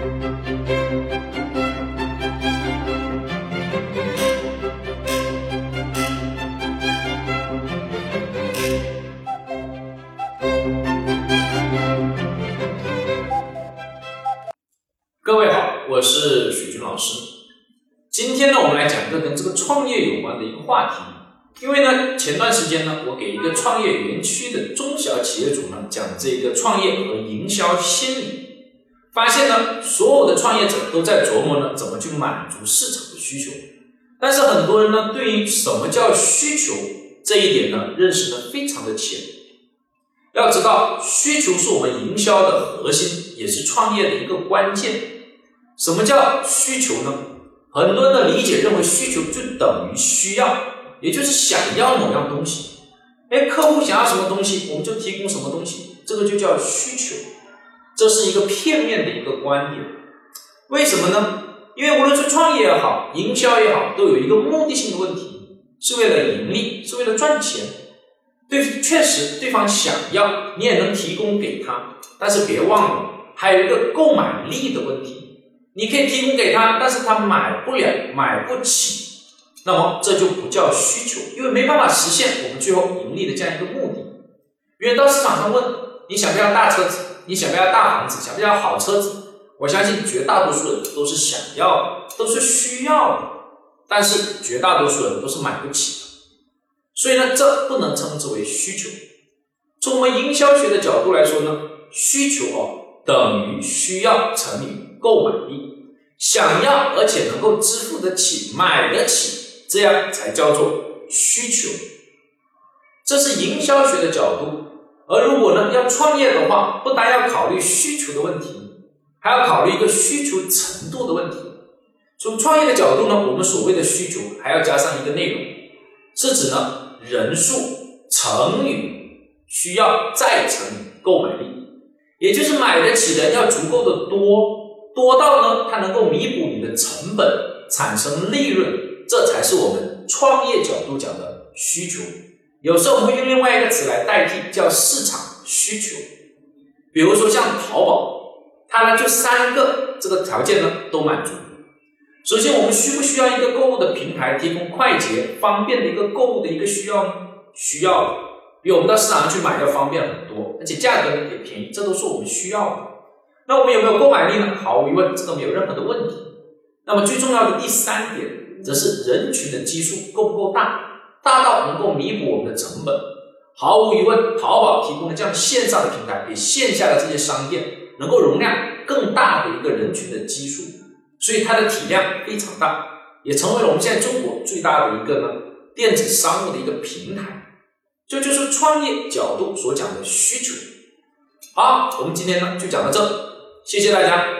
各位好，我是许军老师。今天呢，我们来讲一个跟这个创业有关的一个话题。因为呢，前段时间呢，我给一个创业园区的中小企业主呢讲这个创业和营销心理，发现呢，所有的创业者都在琢磨呢怎么去满足市场的需求，但是很多人呢对于什么叫需求这一点呢认识的非常的浅。要知道，需求是我们营销的核心，也是创业的一个关键。什么叫需求呢？很多人的理解认为需求就等于需要，也就是想要某样东西。哎，客户想要什么东西，我们就提供什么东西，这个就叫需求。这是一个片面的一个观点。为什么呢？因为无论是创业也好，营销也好，都有一个目的性的问题，是为了盈利，是为了赚钱。对，确实对方想要，你也能提供给他，但是别忘了，还有一个购买力的问题。你可以提供给他，但是他买不了，买不起，那么这就不叫需求，因为没办法实现我们最后盈利的这样一个目的。因为到市场上问你想不要大车子，你想不要大房子，想不要好车子，我相信绝大多数人都是想要的，都是需要的，但是绝大多数人都是买不起的。所以呢，这不能称之为需求。从我们营销学的角度来说呢，需求哦等于需要乘以。购买力，想要而且能够支付得起、买得起，这样才叫做需求。这是营销学的角度。而如果呢要创业的话，不单要考虑需求的问题，还要考虑一个需求程度的问题。从创业的角度呢，我们所谓的需求还要加上一个内容，是指呢人数乘以需要再乘以购买力，也就是买得起的要足够的多。多到呢，它能够弥补你的成本，产生利润，这才是我们创业角度讲的需求。有时候我们会用另外一个词来代替，叫市场需求。比如说像淘宝，它呢就三个这个条件呢都满足。首先，我们需不需要一个购物的平台，提供快捷方便的一个购物的一个需要呢？需要，比我们到市场上去买要方便很多，而且价格呢也便宜，这都是我们需要的。那我们有没有购买力呢？毫无疑问，这个没有任何的问题。那么最重要的第三点，则是人群的基数够不够大，大到能够弥补我们的成本。毫无疑问，淘宝提供的这样线上的平台，比线下的这些商店能够容量更大的一个人群的基数，所以它的体量非常大，也成为了我们现在中国最大的一个呢电子商务的一个平台。这就是创业角度所讲的需求。好，我们今天呢就讲到这。谢谢大家。